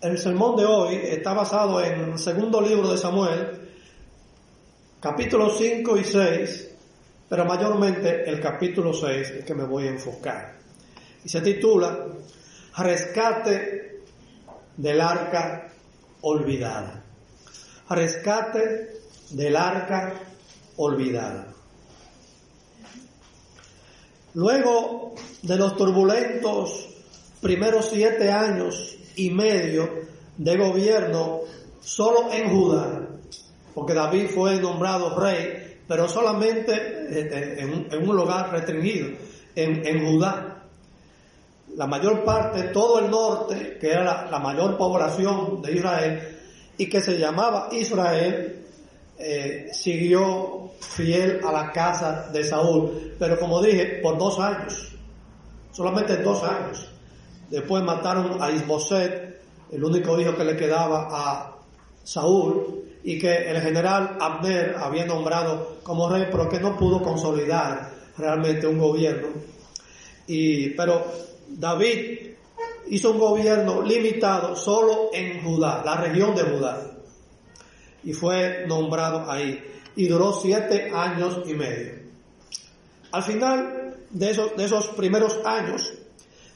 El sermón de hoy está basado en el segundo libro de Samuel, capítulos 5 y 6, pero mayormente el capítulo 6 es que me voy a enfocar. Y se titula Rescate del arca olvidada. Rescate del arca olvidada. Luego de los turbulentos primeros siete años y medio de gobierno solo en Judá, porque David fue nombrado rey, pero solamente este, en, un lugar restringido, en, en, Judá. La mayor parte, todo el norte, que era la, mayor población de Israel, y que se llamaba Israel, eh, siguió fiel a la casa de Saúl, pero como dije, por dos años, solamente dos años. Después mataron a Isboset, el único hijo que le quedaba a Saúl, y que el general Abner había nombrado como rey, pero que no pudo consolidar realmente un gobierno. Y, pero David hizo un gobierno limitado solo en Judá, la región de Judá, y fue nombrado ahí, y duró siete años y medio. Al final de esos, de esos primeros años,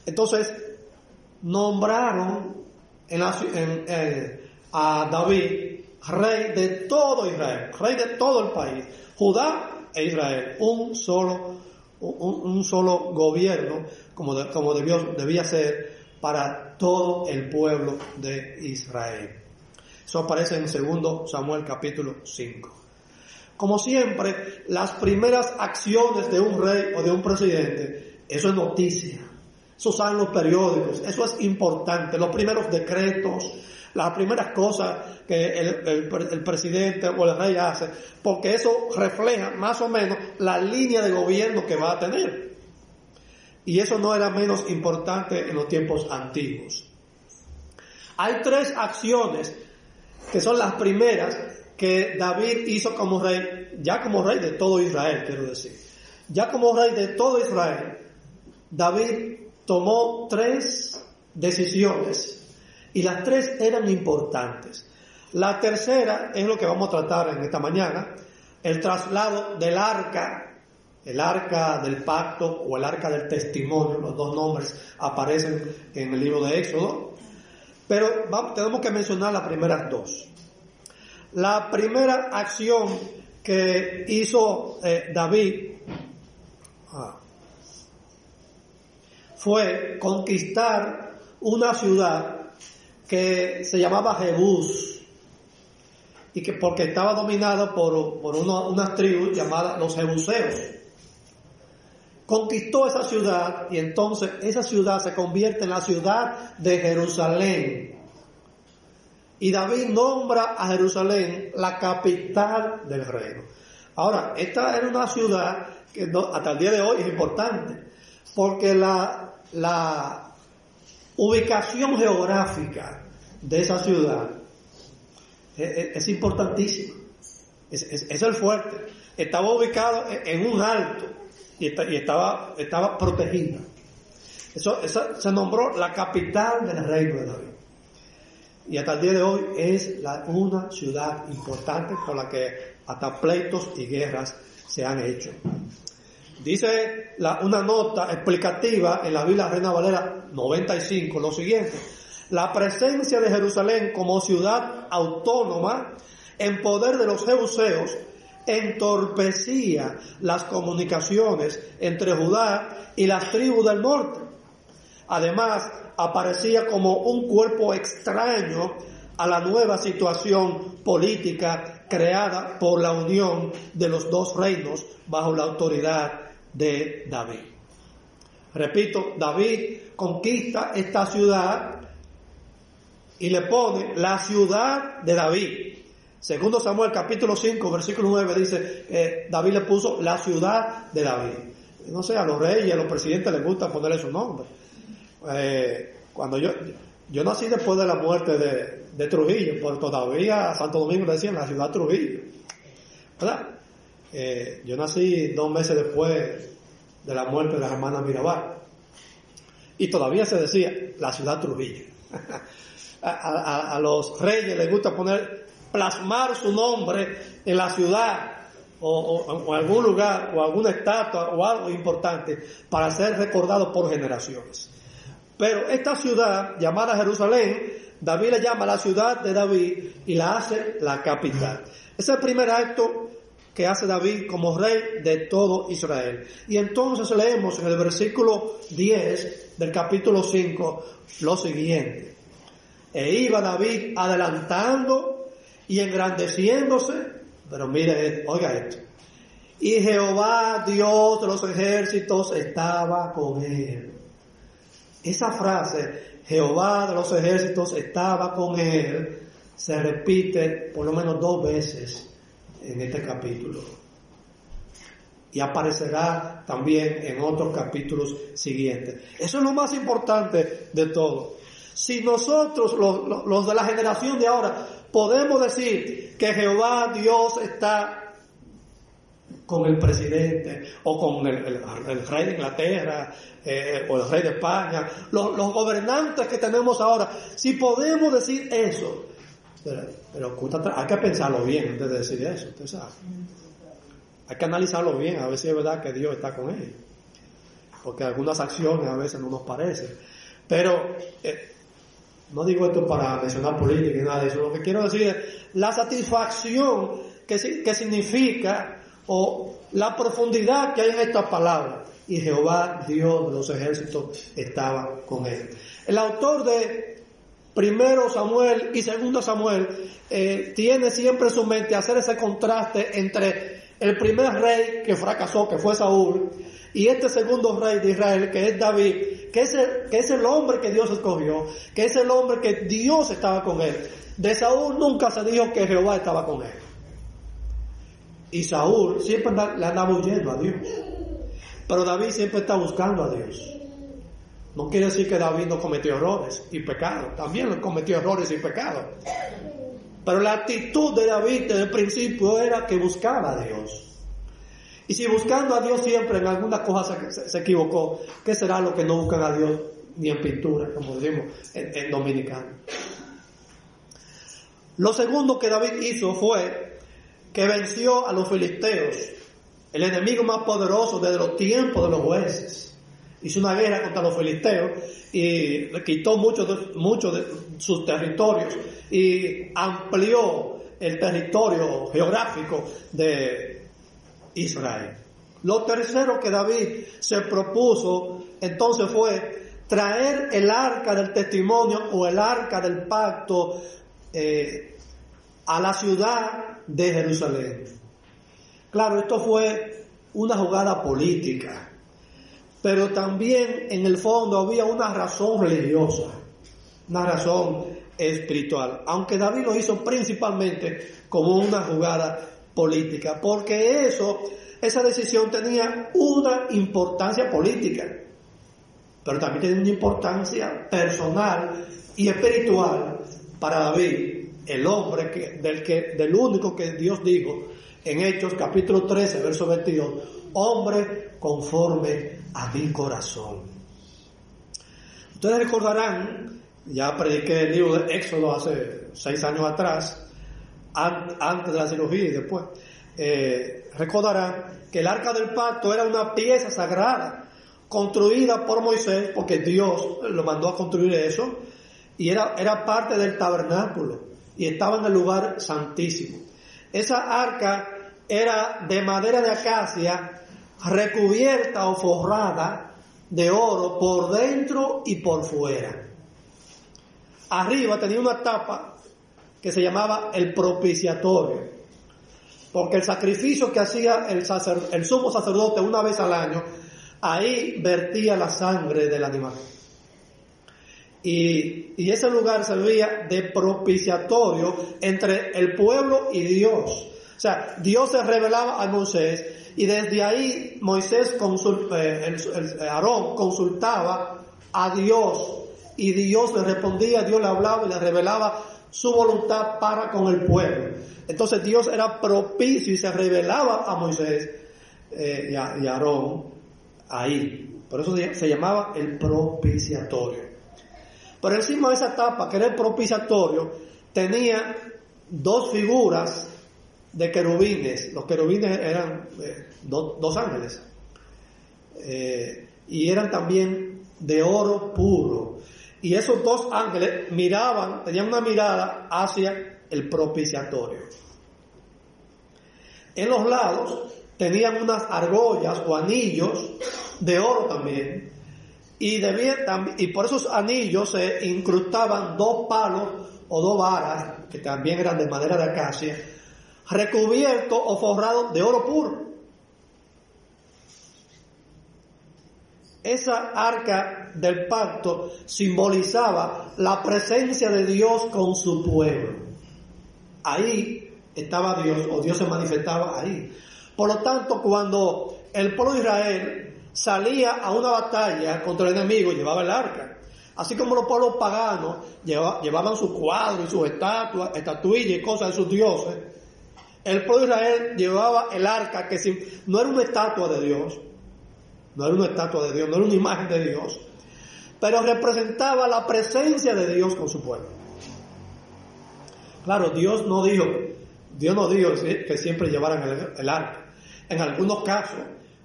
entonces nombraron a David rey de todo Israel, rey de todo el país, Judá e Israel, un solo, un, solo gobierno como, como debió, debía ser para todo el pueblo de Israel. Eso aparece en 2 Samuel capítulo 5. Como siempre, las primeras acciones de un rey o de un presidente, eso es noticia. Eso sale los periódicos, eso es importante. Los primeros decretos, las primeras cosas que el, presidente o el rey hace, porque eso refleja más o menos la línea de gobierno que va a tener. Y eso no era menos importante en los tiempos antiguos. Hay tres acciones que son las primeras que David hizo como rey, ya como rey de todo Israel, quiero decir. Ya como rey de todo Israel, David tomó tres decisiones y las tres eran importantes. La tercera es lo que vamos a tratar en esta mañana, el traslado del arca, el arca del pacto o el arca del testimonio, los dos nombres aparecen en el libro de Éxodo, pero tenemos que mencionar las primeras dos. La primera acción que hizo eh, David ah, fue conquistar una ciudad que se llamaba Jebús y que porque estaba dominada por, por unas tribus llamadas los jebuseos. Conquistó esa ciudad y entonces esa ciudad se convierte en la ciudad de Jerusalén. Y David nombra a Jerusalén la capital del reino. Ahora, esta era una ciudad que hasta el día de hoy es importante, porque la, la ubicación geográfica de esa ciudad es, importantísima. Es, el fuerte. Estaba ubicado en un alto y, estaba, estaba protegida. Eso, se nombró la capital del reino de David. Y hasta el día de hoy es la, una ciudad importante por la que hasta pleitos y guerras se han hecho. Dice una nota explicativa en la Biblia Reina Valera 95 lo siguiente. La presencia de Jerusalén como ciudad autónoma en poder de los jebuseos entorpecía las comunicaciones entre Judá y las tribus del norte. Además, aparecía como un cuerpo extraño a la nueva situación política creada por la unión de los dos reinos bajo la autoridad de David. Repito, David conquista esta ciudad y le pone la ciudad de David. Segundo Samuel capítulo 5 versículo 9 dice, que David le puso la ciudad de David. No sé, a los reyes, a los presidentes les gusta ponerle su nombre. Eh, cuando yo, yo nací después de la muerte de, de Trujillo, pero todavía Santo Domingo le decían la ciudad Trujillo. ¿Verdad? Eh, yo nací dos meses después de la muerte de la hermana Mirabal. Y todavía se decía la ciudad Trujillo. a, los reyes les gusta poner, plasmar su nombre en la ciudad o, en algún lugar o alguna estatua o algo importante para ser recordado por generaciones. Pero esta ciudad llamada Jerusalén, David la llama la ciudad de David y la hace la capital. Es el primer acto que hace David como rey de todo Israel. Y entonces leemos en el versículo 10 del capítulo 5 lo siguiente. E iba David adelantando y engrandeciéndose, pero mire, oiga esto. Y Jehová, Dios de los ejércitos, estaba con él. Esa frase, Jehová de los ejércitos estaba con él, se repite por lo menos dos veces en este capítulo. Y aparecerá también en otros capítulos siguientes. Eso es lo más importante de todo. Si nosotros, los, de la generación de ahora, podemos decir que Jehová Dios está con el presidente o con el, rey de Inglaterra eh, o el rey de España, los, los, gobernantes que tenemos ahora, si podemos decir eso, pero, hay que pensarlo bien antes de decir eso, usted sabe. Hay que analizarlo bien, a ver si es verdad que Dios está con él. Porque algunas acciones a veces no nos parecen. Pero eh, no digo esto para mencionar política y nada de eso. Lo que quiero decir es la satisfacción que, que significa o la profundidad que hay en estas palabras. Y Jehová, Dios de los ejércitos, estaba con él. El autor de primero Samuel y segundo Samuel, eh, tiene siempre en su mente hacer ese contraste entre el primer rey que fracasó, que fue Saúl, y este segundo rey de Israel, que es David, que es, el, que es el hombre que Dios escogió, que es el hombre que Dios estaba con él. De Saúl nunca se dijo que Jehová estaba con él. Y Saúl siempre le andaba huyendo a Dios. Pero David siempre está buscando a Dios. No quiere decir que David no cometió errores y pecados. También cometió errores y pecados. Pero la actitud de David desde el principio era que buscaba a Dios. Y si buscando a Dios siempre en alguna cosa se, equivocó, ¿qué será lo que no buscan a Dios ni en pintura, como decimos en, en dominicano? Lo segundo que David hizo fue que venció a los filisteos, el enemigo más poderoso desde los tiempos de los jueces hizo una guerra contra los filisteos y quitó muchos de, muchos de sus territorios y amplió el territorio geográfico de Israel. Lo tercero que David se propuso entonces fue traer el arca del testimonio o el arca del pacto eh, a la ciudad de Jerusalén. Claro, esto fue una jugada política pero también en el fondo había una razón religiosa, una razón espiritual, aunque David lo hizo principalmente como una jugada política, porque eso, esa decisión tenía una importancia política, pero también tenía una importancia personal y espiritual para David, el hombre que, del, que, del único que Dios dijo en Hechos capítulo 13, verso 22, hombre conforme a mi corazón. Ustedes recordarán, ya prediqué el libro de Éxodo hace seis años atrás, antes de la cirugía y después, eh, recordarán que el arca del pacto era una pieza sagrada construida por Moisés, porque Dios lo mandó a construir eso, y era, era parte del tabernáculo, y estaba en el lugar santísimo. Esa arca era de madera de acacia recubierta o forrada de oro por dentro y por fuera. Arriba tenía una tapa que se llamaba el propiciatorio, porque el sacrificio que hacía el, el sumo sacerdote una vez al año, ahí vertía la sangre del animal. Y, y, ese lugar servía de propiciatorio entre el pueblo y Dios. O sea, Dios se revelaba a Moisés y desde ahí Moisés, eh, el, Aarón consultaba a Dios y Dios le respondía, Dios le hablaba y le revelaba su voluntad para con el pueblo. Entonces Dios era propicio y se revelaba a Moisés eh, y, a, y, Aarón ahí. Por eso se llamaba el propiciatorio. Pero encima de esa tapa, que era el propiciatorio, tenía dos figuras de querubines. Los querubines eran eh, dos ángeles. Eh, y eran también de oro puro. Y esos dos ángeles miraban, tenían una mirada hacia el propiciatorio. En los lados tenían unas argollas o anillos de oro también. Y, y por esos anillos se incrustaban dos palos o dos varas, que también eran de madera de acacia, recubiertos o forrados de oro puro. Esa arca del pacto simbolizaba la presencia de Dios con su pueblo. Ahí estaba Dios, o Dios se manifestaba ahí. Por lo tanto, cuando el pueblo de Israel salía a una batalla contra el enemigo, llevaba el arca. Así como los pueblos paganos llevaban sus cuadros y sus estatuas, estatuillas y cosas de sus dioses, el pueblo de Israel llevaba el arca que no era una estatua de Dios, no era una estatua de Dios, no era una imagen de Dios, pero representaba la presencia de Dios con su pueblo. Claro, Dios no dijo, Dios no dijo que siempre llevaran el, arca. En algunos casos,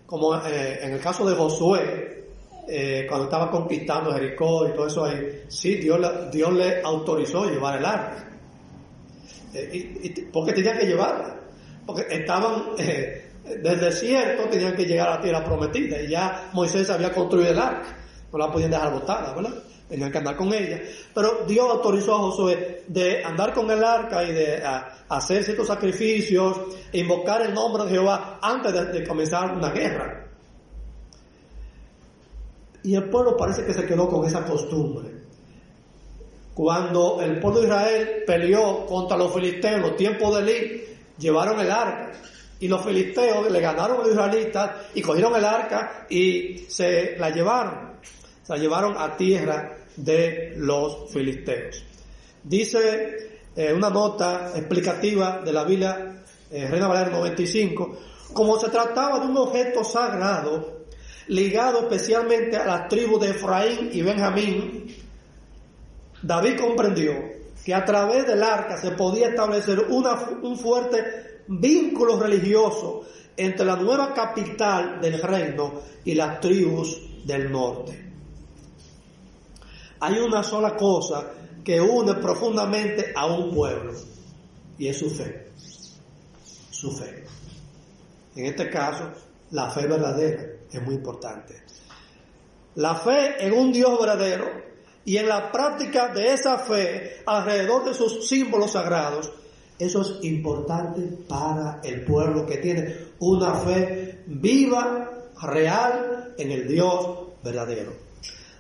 como eh, en el caso de Josué, eh, cuando estaba conquistando Jericó y todo eso ahí, sí, Dios, Dios le autorizó llevar el arca. Eh, porque tenían que llevarla. Porque estaban, del desierto tenían que llegar a la tierra prometida y ya Moisés había construido el arca, no la podían dejar botada, ¿verdad? Tenían que andar con ella. Pero Dios autorizó a Josué de andar con el arca y de hacer ciertos sacrificios, invocar el nombre de Jehová antes de, comenzar una guerra. Y el pueblo parece que se quedó con esa costumbre. Cuando el pueblo de Israel peleó contra los filisteos en los tiempos de Elí, llevaron el arca y los filisteos le ganaron a los israelitas y cogieron el arca y se la llevaron. Se la llevaron a tierra de los filisteos. Dice eh, una nota explicativa de la Biblia eh, Reina Valera 95, como se trataba de un objeto sagrado ligado especialmente a las tribus de Efraín y Benjamín, David comprendió que a través del arca se podía establecer un fuerte vínculo religioso entre la nueva capital del reino y las tribus del norte. Hay una sola cosa que une profundamente a un pueblo y es su fe. Su fe. En este caso, la fe verdadera es muy importante. La fe en un Dios verdadero y en la práctica de esa fe alrededor de sus símbolos sagrados eso es importante para el pueblo que tiene una fe viva, real en el Dios verdadero.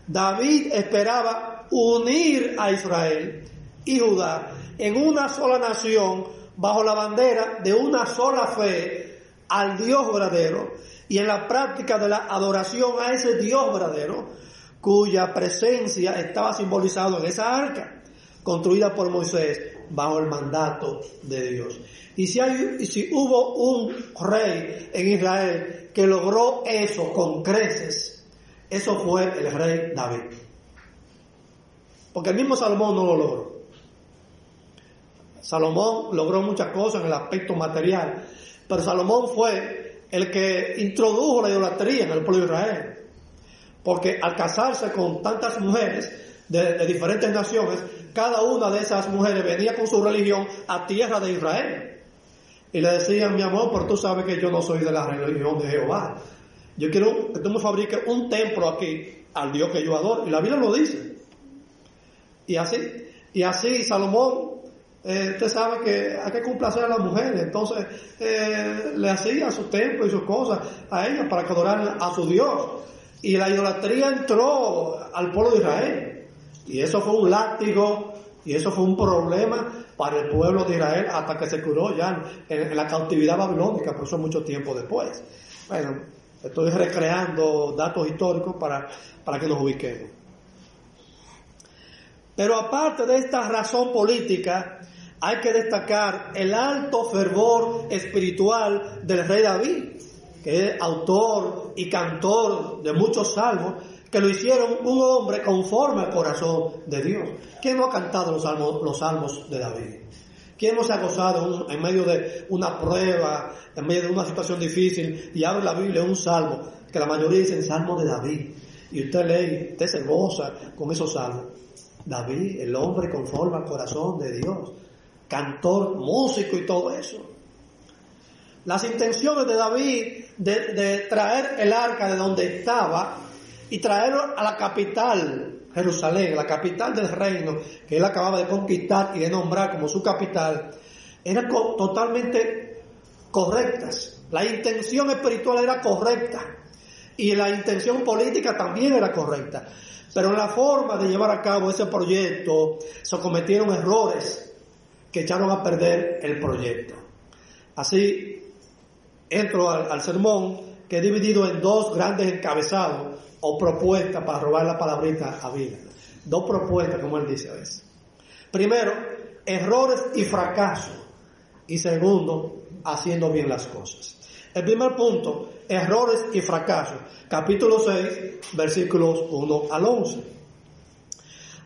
David esperaba unir a Israel y Judá en una sola nación bajo la bandera de una sola fe al Dios verdadero y en la práctica de la adoración a ese Dios verdadero cuya presencia estaba simbolizado en esa arca construida por Moisés bajo el mandato de Dios. Y si, hay, si hubo un rey en Israel que logró eso con creces, eso fue el rey David. Porque el mismo Salomón no lo logró. Salomón logró muchas cosas en el aspecto material, pero Salomón fue el que introdujo la idolatría en el pueblo de Israel. Porque al casarse con tantas mujeres de diferentes naciones, cada una de esas mujeres venía con su religión a tierra de Israel. Y le decían, mi amor, pero tú sabes que yo no soy de la religión de Jehová. Yo quiero que tú me fabriques un templo aquí al Dios que yo adoro. Y la Biblia lo dice. Y así, y así Salomón, eh, usted sabe que hay que complacer a las mujeres. Entonces eh, le hacía su templo y sus cosas a ellas para que adoraran a su Dios. Y la idolatría entró al pueblo de Israel. Y eso fue un látigo y eso fue un problema para el pueblo de Israel hasta que se curó ya en, la cautividad babilónica, por eso mucho tiempo después. Bueno, estoy recreando datos históricos para, para que nos ubiquemos. Pero aparte de esta razón política, hay que destacar el alto fervor espiritual del rey David, que es autor y cantor de muchos salmos, que lo hicieron un hombre conforme al corazón de Dios. ¿Quién no ha cantado los salmos, los salmos de David? ¿Quién no se ha gozado en medio de una prueba, en medio de una situación difícil y abre la Biblia un salmo, que la mayoría dicen salmo de David? Y usted lee, usted se goza con esos salmos. David, el hombre conforme al corazón de Dios, cantor, músico y todo eso. Las intenciones de David de, traer el arca de donde estaba y traerlo a la capital, Jerusalén, la capital del reino que él acababa de conquistar y de nombrar como su capital, eran totalmente correctas. La intención espiritual era correcta y la intención política también era correcta. Pero en la forma de llevar a cabo ese proyecto se cometieron errores que echaron a perder el proyecto. Así entro al, sermón que he dividido en dos grandes encabezados o propuestas para robar la palabrita a vida. Dos propuestas, como él dice a veces. Primero, errores y fracaso. Y segundo, haciendo bien las cosas. El primer punto, errores y fracaso. Capítulo 6, versículos 1 al 11.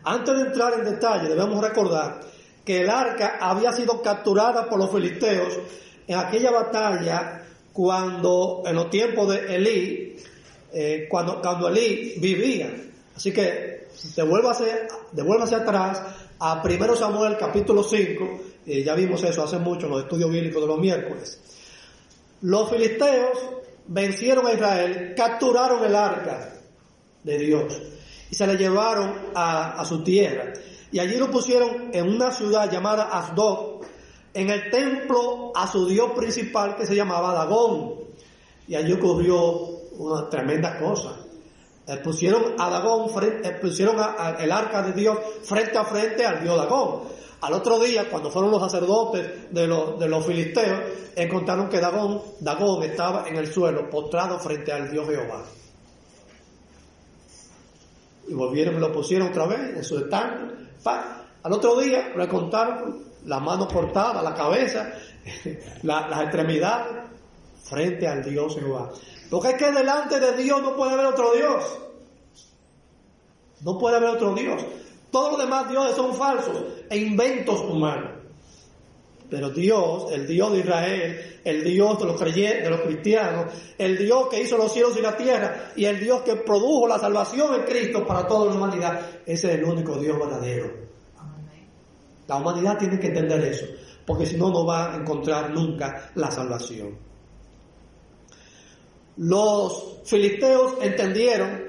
Antes de entrar en detalle, debemos recordar que el arca había sido capturada por los filisteos en aquella batalla cuando, en los tiempos de Elí, eh, cuando, cuando Elí vivía. Así que devuélvase, devuélvase atrás a 1 Samuel capítulo 5, eh, ya vimos eso hace mucho en los estudios bíblicos de los miércoles. Los filisteos vencieron a Israel, capturaron el arca de Dios y se la llevaron a, a su tierra. Y allí lo pusieron en una ciudad llamada Asdod, en el templo a su dios principal que se llamaba Dagón. Y allí ocurrió una tremenda cosa. Pusieron a Dagón, eh, pusieron el arca de Dios frente a frente al dios Dagón. Al otro día, cuando fueron los sacerdotes de los, filisteos, encontraron que Dagón, Dagón estaba en el suelo, postrado frente al dios Jehová. Y volvieron lo pusieron otra vez en su estanque. Al otro día le contaron la mano cortada, la cabeza, las extremidades, frente al Dios Jehová. Porque es que delante de Dios no puede haber otro Dios. No puede haber otro Dios. Todos los demás dioses son falsos e inventos humanos. Pero Dios, el Dios de Israel, el Dios de los creyentes, de los cristianos, el Dios que hizo los cielos y la tierra y el Dios que produjo la salvación en Cristo para toda la humanidad, ese es el único Dios verdadero. La humanidad tiene que entender eso, porque si no, no va a encontrar nunca la salvación. Los filisteos entendieron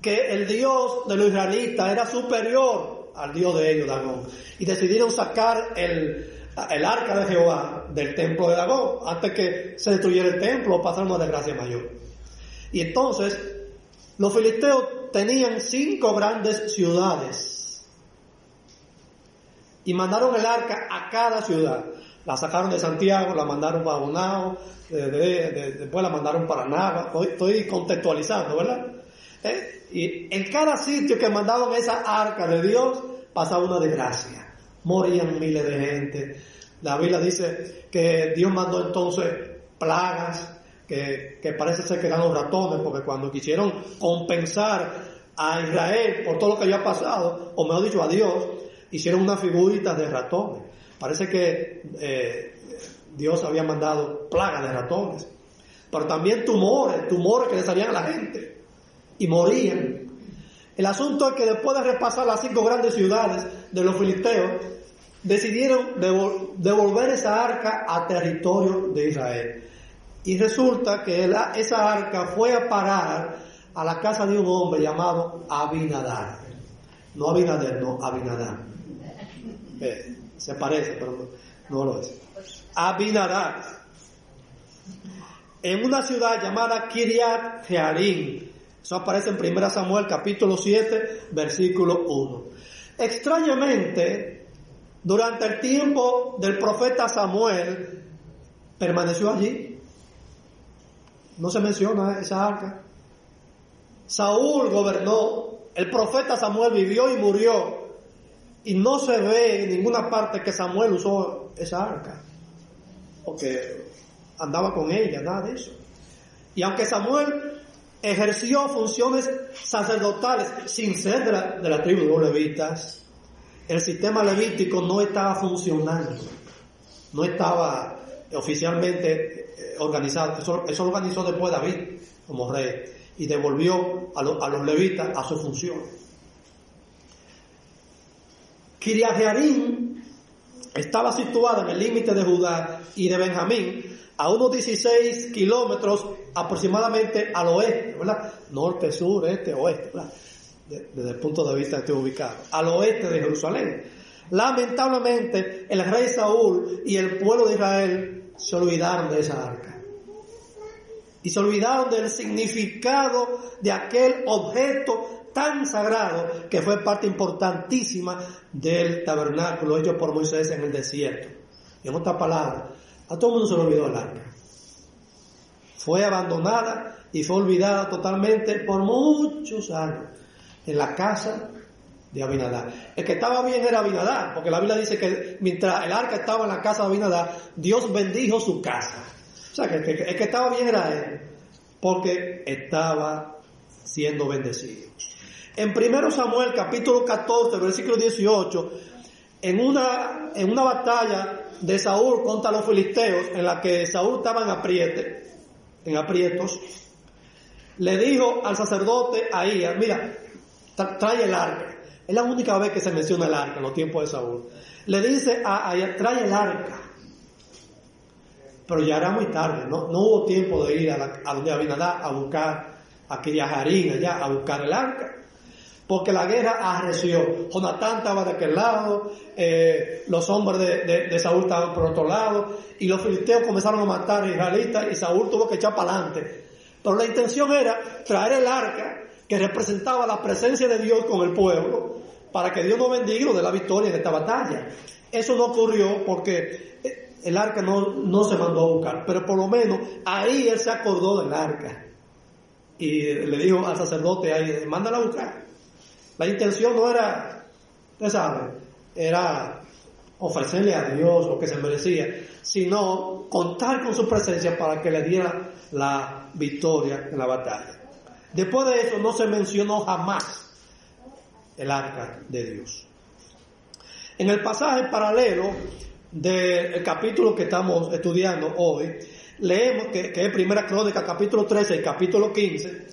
que el Dios de los israelitas era superior al Dios de ellos, Dagón, y decidieron sacar el, el arca de Jehová del templo de Dagón antes que se destruyera el templo o pasara una desgracia mayor. Y entonces los filisteos tenían cinco grandes ciudades y mandaron el arca a cada ciudad. La sacaron de Santiago, la mandaron para Bonao, después la mandaron para Nava. Estoy, contextualizando, ¿verdad? ¿Eh? Y en cada sitio que mandaban esa arca de Dios, pasaba una desgracia. Morían miles de gente. La Biblia dice que Dios mandó entonces plagas, que, que parece ser que eran los ratones, porque cuando quisieron compensar a Israel por todo lo que había pasado, o mejor dicho, a Dios, hicieron una figurita de ratones. Parece que eh, Dios había mandado plagas de ratones, pero también tumores, tumores que le salían a la gente y morían. El asunto es que después de repasar las cinco grandes ciudades de los filisteos, decidieron devolver esa arca a territorio de Israel. Y resulta que esa arca fue a parar a la casa de un hombre llamado Abinadar. No Abinader, no Abinadar. Se parece, pero no, lo es. Abinadat. En una ciudad llamada Kiriat Jearim. Eso aparece en 1 Samuel capítulo 7, versículo 1. Extrañamente, durante el tiempo del profeta Samuel, permaneció allí. No se menciona esa arca. Saúl gobernó, el profeta Samuel vivió y murió y no se ve en ninguna parte que Samuel usó esa arca, porque andaba con ella, nada de eso. Y aunque Samuel ejerció funciones sacerdotales sin ser de la, de la tribu de los levitas. El sistema levítico no estaba funcionando, no estaba oficialmente eh, organizado. Eso, eso lo organizó después David como rey y devolvió a, lo- a los levitas a su función. Kiriajearim estaba situada en el límite de Judá y de Benjamín, a unos 16 kilómetros aproximadamente al oeste, ¿verdad? Norte, sur, este, oeste, ¿verdad? De- desde el punto de vista de este ubicado, al oeste de Jerusalén. Lamentablemente, el rey Saúl y el pueblo de Israel se olvidaron de esa arca. Y se olvidaron del significado de aquel objeto tan sagrado que fue parte importantísima del tabernáculo hecho por Moisés en el desierto. En otras palabras, a todo el mundo se le olvidó el arca. Fue abandonada y fue olvidada totalmente por muchos años en la casa de Abinadá. El que estaba bien era Abinadá, porque la Biblia dice que mientras el arca estaba en la casa de Abinadá, Dios bendijo su casa. O sea, que, el que estaba bien era él, porque estaba siendo bendecido. En 1 Samuel capítulo 14, versículo 18, en una, en una batalla de Saúl contra los filisteos, en la que Saúl estaba en apriete, en aprietos, le dijo al sacerdote ahí, mira, tra- trae el arca. Es la única vez que se menciona el arca en los tiempos de Saúl. Le dice a, a- trae el arca. Pero ya era muy tarde, no, no hubo tiempo de ir a, la, a donde Abinadá a buscar a Kiriajarín allá, a buscar el arca. Porque la guerra arreció. Jonatán estaba de aquel lado, eh, los hombres de, de- de Saúl estaban por otro lado, y los filisteos comenzaron a matar a israelitas y Saúl tuvo que echar para adelante. Pero la intención era traer el arca que representaba la presencia de Dios con el pueblo, para que Dios nos bendiga dé la victoria en esta batalla. Eso no ocurrió porque eh, el arca no, no se mandó a buscar, pero por lo menos ahí él se acordó del arca y le dijo al sacerdote ahí, mándala a buscar. La intención no era, usted sabe, era ofrecerle a Dios lo que se merecía, sino contar con su presencia para que le diera la victoria en la batalla. Después de eso no se mencionó jamás el arca de Dios. En el pasaje paralelo del capítulo que estamos estudiando hoy, leemos que, que es Primera Crónica, capítulo 13 y capítulo 15,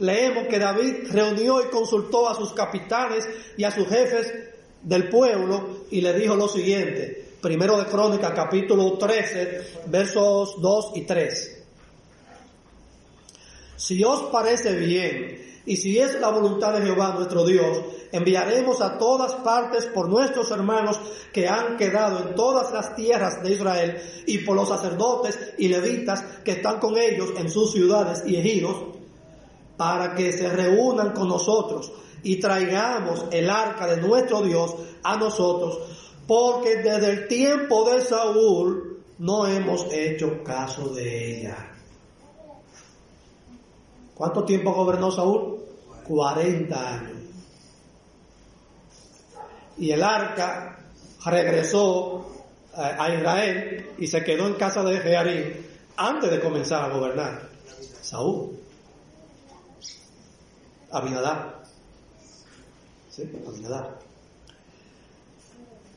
leemos que David reunió y consultó a sus capitanes y a sus jefes del pueblo y le dijo lo siguiente, primero de Crónica, capítulo 13, versos 2 y 3. Si os parece bien y si es la voluntad de Jehová nuestro Dios, enviaremos a todas partes por nuestros hermanos que han quedado en todas las tierras de Israel y por los sacerdotes y levitas que están con ellos en sus ciudades y ejidos, para que se reúnan con nosotros y traigamos el arca de nuestro Dios a nosotros, porque desde el tiempo de Saúl no hemos hecho caso de ella. ¿Cuánto tiempo gobernó Saúl? 40 años. Y el arca regresó eh, a Israel y se quedó en casa de Jearim antes de comenzar a gobernar. Saúl. Abinadab. ¿Sí?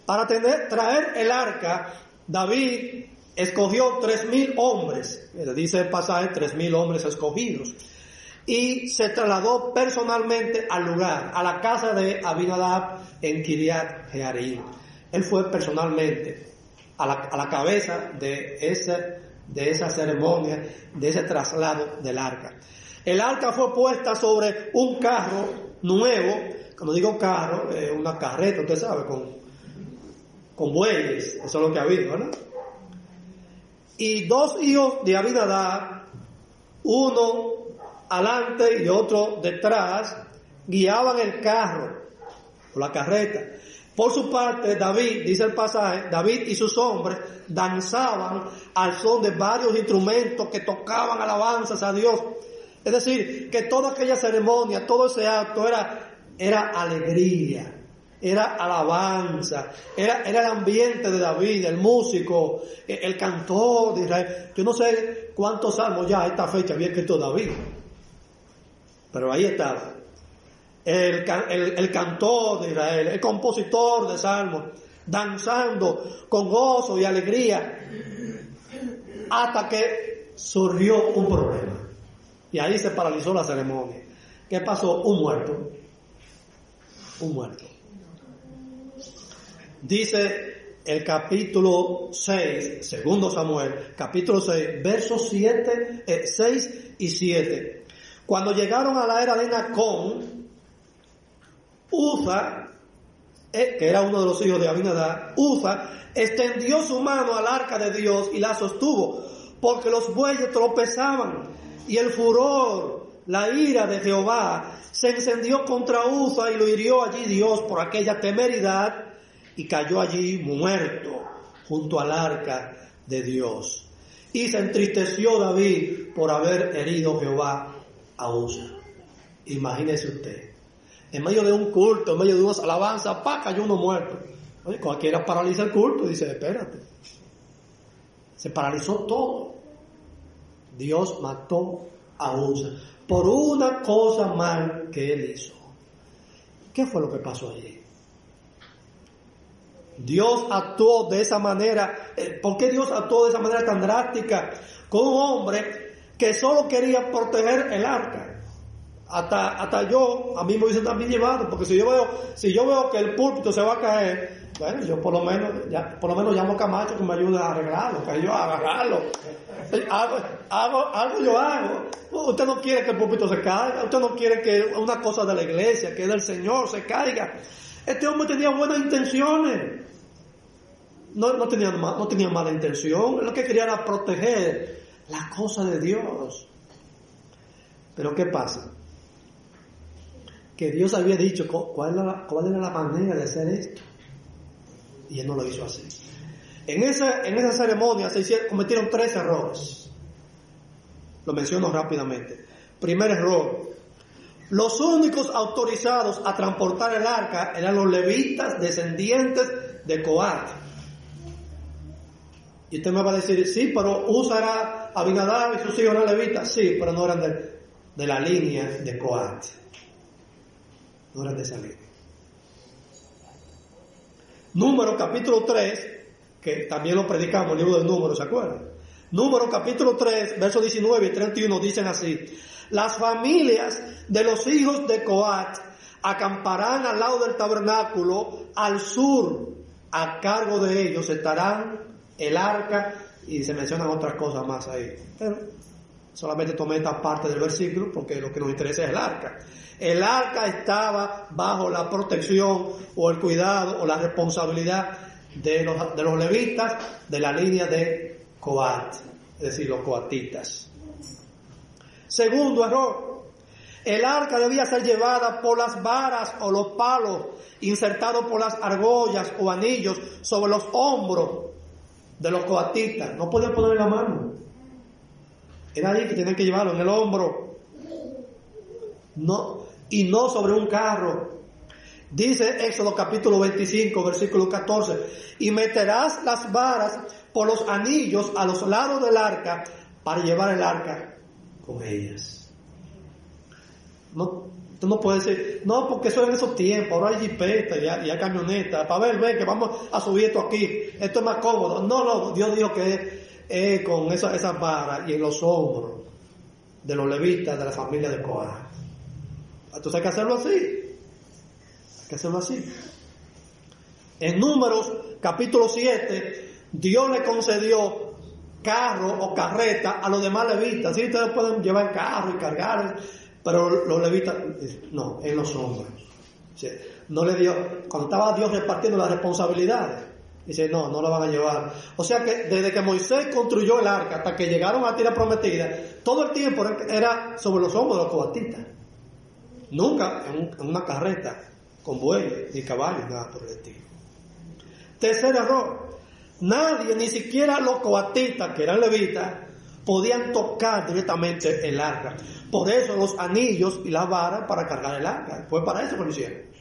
Para tener, traer el arca, David escogió tres mil hombres. Dice el pasaje, tres mil hombres escogidos y se trasladó personalmente al lugar, a la casa de Abinadab en Kiriat Jearim. Él fue personalmente a la, cabeza de, de esa ceremonia, de ese traslado del arca. El arca fue puesta sobre un carro nuevo, cuando digo carro, una carreta, usted sabe, con, con bueyes, eso es lo que ha habido, ¿verdad? Y dos hijos de Abinadab, uno adelante y otro detrás, guiaban el carro o la carreta. Por su parte, David, dice el pasaje, David y sus hombres danzaban al son de varios instrumentos que tocaban alabanzas a Dios. Es decir, que toda aquella ceremonia, todo ese acto era, era alegría, era alabanza, era, era el ambiente de David, el músico, el, el cantor de Israel. Yo no sé cuántos salmos ya a esta fecha había escrito David. Pero ahí estaba. El, el, el cantor de Israel, el compositor de salmos, danzando con gozo y alegría, hasta que surgió un problema. Y ahí se paralizó la ceremonia. ¿Qué pasó? Un muerto. Un muerto. Dice el capítulo 6, segundo Samuel, capítulo 6, versos 7, 6 eh, y 7. Cuando llegaron a la era de Nacón, Uza, eh, que era uno de los hijos de Abinadab, Uza extendió su mano al arca de Dios y la sostuvo, porque los bueyes tropezaban y el furor, la ira de Jehová se encendió contra Uza y lo hirió allí Dios por aquella temeridad y cayó allí muerto junto al arca de Dios. Y se entristeció David por haber herido Jehová a Uza. Imagínese usted, en medio de un culto, en medio de unas alabanzas, pa, cayó uno muerto. Oye, cualquiera paraliza el culto y dice, espérate. Se paralizó todo. Dios mató a Usa por una cosa mal que él hizo. ¿Qué fue lo que pasó allí? Dios actuó de esa manera. Eh, ¿Por qué Dios actuó de esa manera tan drástica con un hombre que solo quería proteger el arca? Hasta, hasta yo, a mí me hubiesen también llevado, porque si yo veo, si yo veo que el púlpito se va a caer, bueno, yo por lo menos, ya, por lo menos llamo a Camacho que me ayude a arreglarlo, que yo a agarrarlo. Hago, hago, algo yo hago. Usted no quiere que el púlpito se caiga, usted no quiere que una cosa de la iglesia, que es del Señor, se caiga. Este hombre tenía buenas intenciones. No, no, tenía, no tenía mala intención, lo que quería era proteger la cosa de Dios. Pero ¿qué pasa? Que Dios había dicho cuál cuál era la manera de hacer esto y él no lo hizo así. En esa, en esa ceremonia se cometieron tres errores. Lo menciono rápidamente. Primer error. Los únicos autorizados a transportar el arca eran los levitas descendientes de Coat. Y usted me va a decir, sí, pero usará Abinadab y sus hijos eran levitas. Sí, pero no eran de, de la línea de Coat. No eran de esa línea. Número capítulo 3, que también lo predicamos, el libro de números, ¿se acuerdan? Número capítulo 3, versos 19 y 31 dicen así, las familias de los hijos de Coat acamparán al lado del tabernáculo al sur, a cargo de ellos estarán el arca y se mencionan otras cosas más ahí. Pero solamente tomé esta parte del versículo porque lo que nos interesa es el arca. El arca estaba bajo la protección o el cuidado o la responsabilidad de los, de los levitas de la línea de Coat, es decir, los coatitas. Segundo error, el arca debía ser llevada por las varas o los palos insertados por las argollas o anillos sobre los hombros de los coatitas. No podían poner la mano. Era ahí que tenían que llevarlo, en el hombro. No, y no sobre un carro. Dice Éxodo capítulo 25, versículo 14, y meterás las varas por los anillos a los lados del arca para llevar el arca con ellas. No, tú no puedes decir, no, porque eso en esos tiempos, ahora hay jipeta y hay, camioneta, para ver, ven que vamos a subir esto aquí, esto es más cómodo. No, no, Dios dijo que con esas esa varas y en los hombros de los levitas de la familia de Coah. Entonces hay que hacerlo así. Hay que hacerlo así. En Números, capítulo 7, Dios le concedió carro o carreta a los demás levitas. Sí, ustedes pueden llevar carro y cargar, pero los levitas, no, en los hombros. No le dio, cuando estaba Dios repartiendo las responsabilidades, dice, no, no lo van a llevar. O sea que desde que Moisés construyó el arca hasta que llegaron a tierra prometida, todo el tiempo era sobre los hombros de los cobatistas. Nunca en, una carreta con bueyes ni caballos, nada por el estilo. Tercer error. Nadie, ni siquiera los coatistas, que eran levitas, podían tocar directamente el arca. Por eso los anillos y la vara para cargar el arca. Fue para eso que lo hicieron.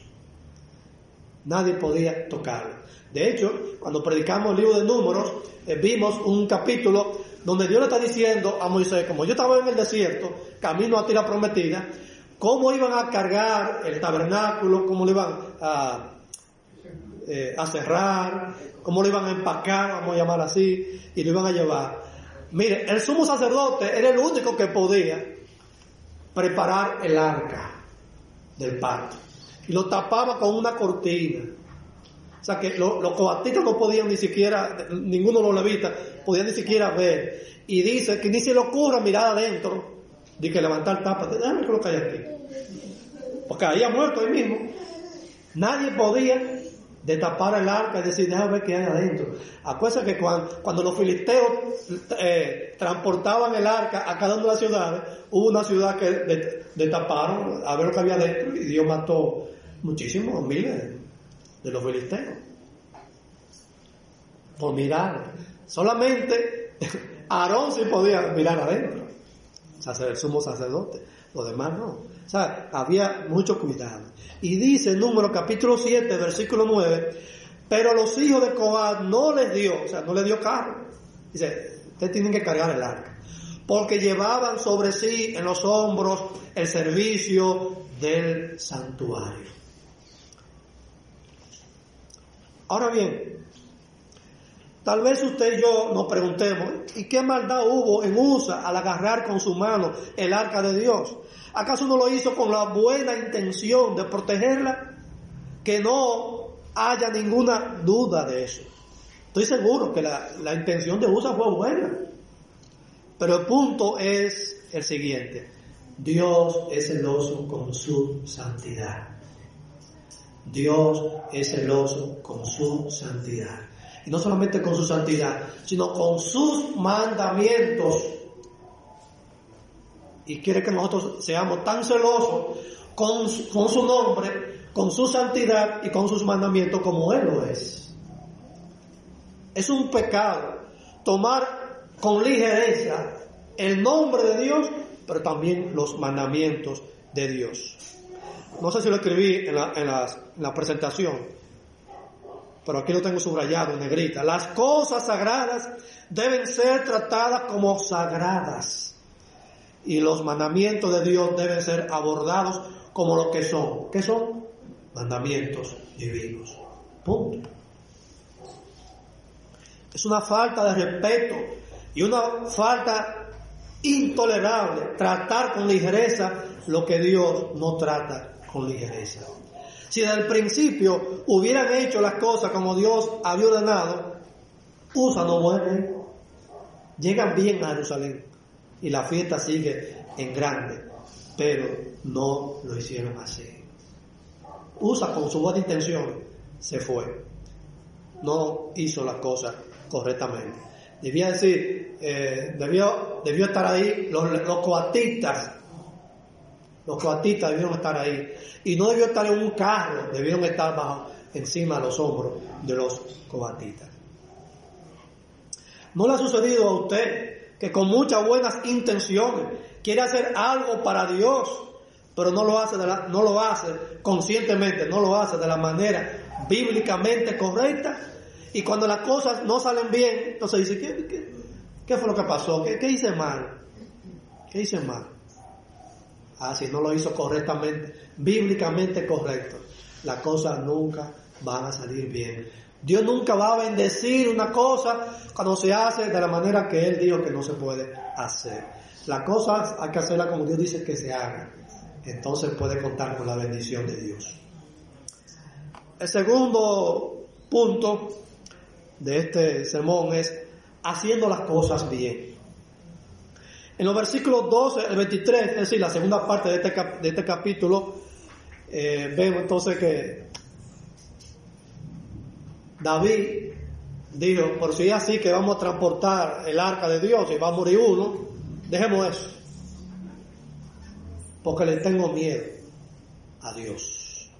Nadie podía tocarlo. De hecho, cuando predicamos el libro de números, eh, vimos un capítulo donde Dios le está diciendo a Moisés, como yo estaba en el desierto, camino a tierra prometida, cómo iban a cargar el tabernáculo, cómo lo iban a, eh, cerrar, cómo lo iban a empacar, vamos a llamar así, y lo iban a llevar. Mire, el sumo sacerdote era el único que podía preparar el arca del pacto. Y lo tapaba con una cortina. O sea que los coatitos no podían ni siquiera, ninguno de los levitas podían ni siquiera ver. Y dice que ni se le ocurra mirar adentro, de que levantar tapa, déjame que lo cae aquí. Porque había muerto ahí mismo. Nadie podía tapar el arca y decir, déjame ver qué hay adentro. Acuérdense que cuando, los filisteos eh, transportaban el arca a cada una de las ciudades, hubo una ciudad que destaparon a ver lo que había adentro y Dios mató muchísimos, miles de los filisteos. Por mirar. Solamente Aarón sí podía mirar adentro. El sumo sacerdote. Los demás no. Sea, había mucho cuidado. Y dice el número capítulo 7, versículo 9, pero los hijos de Coat no les dio, o sea, no les dio carro. Dice, ustedes tienen que cargar el arca. Porque llevaban sobre sí en los hombros el servicio del santuario. Ahora bien, tal vez usted y yo nos preguntemos, ¿y qué maldad hubo en Usa al agarrar con su mano el arca de Dios? ¿Acaso no lo hizo con la buena intención de protegerla? Que no haya ninguna duda de eso. Estoy seguro que la, intención de Usa fue buena. Pero el punto es el siguiente. Dios es celoso con su santidad. Dios es celoso con su santidad. Y no solamente con su santidad, sino con sus mandamientos y quiere que nosotros seamos tan celosos con, con su nombre, con su santidad y con sus mandamientos como Él lo es. Es un pecado tomar con ligereza el nombre de Dios, pero también los mandamientos de Dios. No sé si lo escribí en la, en la presentación, pero aquí lo tengo subrayado en negrita. Las cosas sagradas deben ser tratadas como sagradas y los mandamientos de Dios deben ser abordados como lo que son. ¿Qué son? Mandamientos divinos. Punto. Es una falta de respeto y una falta intolerable tratar con ligereza lo que Dios no trata con ligereza. Si desde el principio hubieran hecho las cosas como Dios había ordenado, USA no muere. Llegan bien a Jerusalén y la fiesta sigue en grande, pero no lo hicieron así. Usa con su buena intención se fue, no hizo las cosas correctamente. Debía decir, eh, debió, debió estar ahí los, los coatistas, los coatistas debieron estar ahí, y no debió estar en un carro, debieron estar bajo, encima de los hombros de los coatistas. ¿No le ha sucedido a usted que con muchas buenas intenciones quiere hacer algo para Dios, pero no lo hace, de la, no lo hace conscientemente, no lo hace de la manera bíblicamente correcta. Y cuando las cosas no salen bien, entonces dice, ¿qué, qué, fue lo que pasó? ¿Qué, ¿Qué, hice mal? ¿Qué hice mal? Ah, si no lo hizo correctamente, bíblicamente correcto, las cosas nunca van a salir bien. Dios nunca va a bendecir una cosa cuando se hace de la manera que Él dijo que no se puede hacer. Las cosas hay que hacerlas como Dios dice que se hagan. Entonces puede contar con la bendición de Dios. El segundo punto de este sermón es haciendo las cosas bien. En los versículos 12 al 23, es decir, la segunda parte de este, este capítulo, eh, vemos entonces que David dijo, por si es así que vamos a transportar el arca de Dios y va a morir uno, dejemos eso. Porque le tengo miedo a Dios.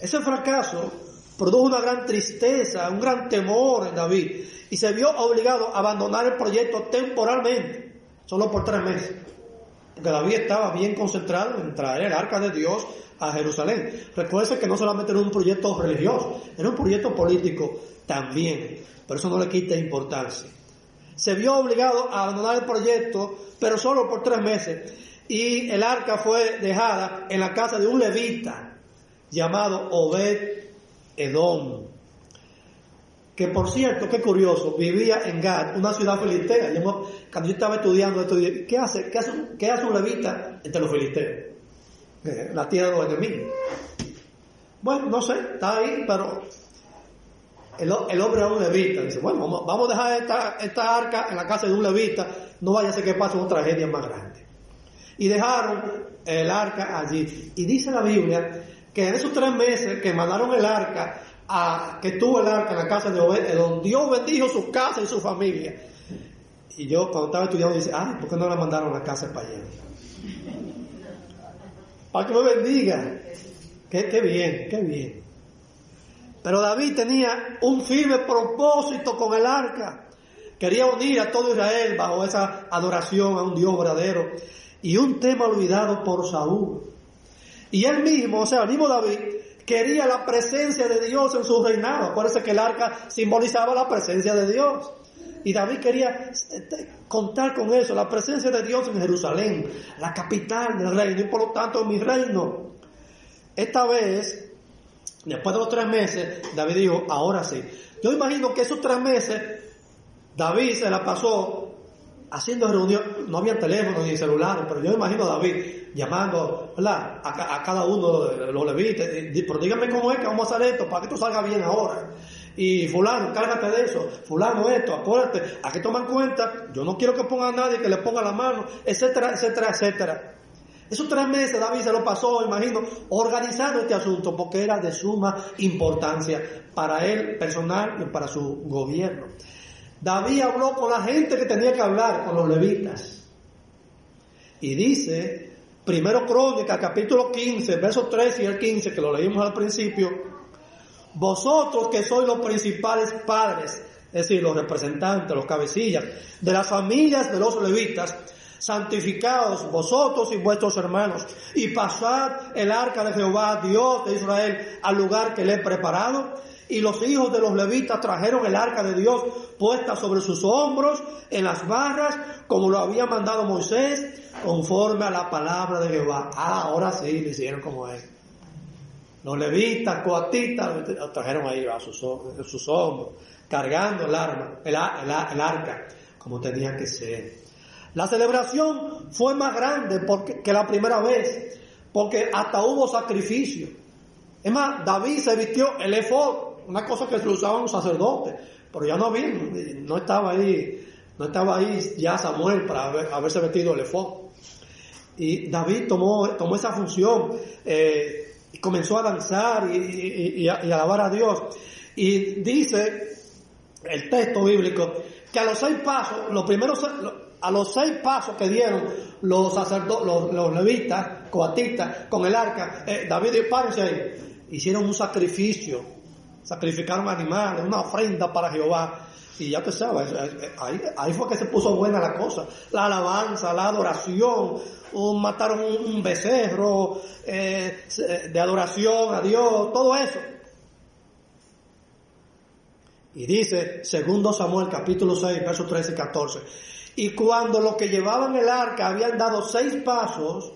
Ese fracaso produjo una gran tristeza, un gran temor en David y se vio obligado a abandonar el proyecto temporalmente, solo por tres meses. Porque David estaba bien concentrado en traer el arca de Dios a Jerusalén. Recuerde que no solamente era un proyecto religioso, era un proyecto político también, pero eso no le quita importancia. Se vio obligado a abandonar el proyecto, pero solo por tres meses. y el arca fue dejada en la casa de un levita llamado Obed Edom. Que por cierto, qué curioso, vivía en Gad, una ciudad filistea. cuando yo estaba estudiando esto, ¿qué hace, qué hace, qué hace un levita entre los filisteos? Eh, la tierra de los enemigos. Bueno, no sé, está ahí, pero el, hombre era un levita. Dice, bueno, vamos, a dejar esta, esta arca en la casa de un levita, no vaya a ser que pase una tragedia más grande. Y dejaron el arca allí. Y dice la Biblia que en esos tres meses que mandaron el arca, a, que estuvo el arca en la casa de Obed, donde Dios bendijo su casa y su familia. Y yo cuando estaba estudiando dice, ay, ¿por qué no la mandaron a la casa para allá? Para que me bendiga. Qué bien, qué bien. Pero David tenía un firme propósito con el arca. Quería unir a todo Israel bajo esa adoración a un Dios verdadero. Y un tema olvidado por Saúl. Y él mismo, o sea, el mismo David, quería la presencia de Dios en su reinado. Acuérdense que el arca simbolizaba la presencia de Dios. Y David quería este, contar con eso, la presencia de Dios en Jerusalén, la capital del reino, y por lo tanto mi reino. Esta vez, después de los tres meses, David dijo, ahora sí. Yo imagino que esos tres meses, David se la pasó haciendo reunión, no había teléfono ni celular, pero yo imagino a David llamando A, cada uno de los levitas, pero dígame cómo es que vamos a hacer esto para que esto salga bien ahora. Y fulano, cárgate de eso, fulano esto, acuérdate, a que toman cuenta, yo no quiero que ponga a nadie que le ponga la mano, etcétera, etcétera, etcétera. Esos tres meses David se lo pasó, imagino, organizando este asunto porque era de suma importancia para él personal y para su gobierno. David habló con la gente que tenía que hablar, con los levitas. Y dice, primero Crónica, capítulo 15, versos 13 y el 15, que lo leímos al principio, vosotros que sois los principales padres, es decir, los representantes, los cabecillas de las familias de los levitas, santificados vosotros y vuestros hermanos, y pasad el arca de Jehová, Dios de Israel, al lugar que le he preparado, y los hijos de los levitas trajeron el arca de Dios puesta sobre sus hombros en las barras, como lo había mandado Moisés, conforme a la palabra de Jehová. Ah, ahora sí, le hicieron como él. Los levitas, coatitas, lo trajeron ahí a sus, sus hombros, cargando el, arma, el, el arca, como tenía que ser. La celebración fue más grande porque, que la primera vez, porque hasta hubo sacrificio. Es más, David se vistió el efod una cosa que se usaban los sacerdotes, pero ya no había, no estaba ahí, no estaba ahí ya Samuel para haberse vestido el efod. Y David tomó, tomó esa función eh, y comenzó a danzar y, alabar a Dios. Y dice el texto bíblico que a los seis pasos, los primeros, a los seis pasos que dieron los sacerdotes, los, levitas, coatistas, con el arca, eh, David y ahí, hicieron un sacrificio sacrificaron animales, una ofrenda para Jehová. Y ya te sabes, ahí, fue que se puso buena la cosa. La alabanza, la adoración, mataron un, becerro eh, de adoración a Dios, todo eso. Y dice, segundo Samuel capítulo 6, versos 13 y 14. Y cuando los que llevaban el arca habían dado seis pasos,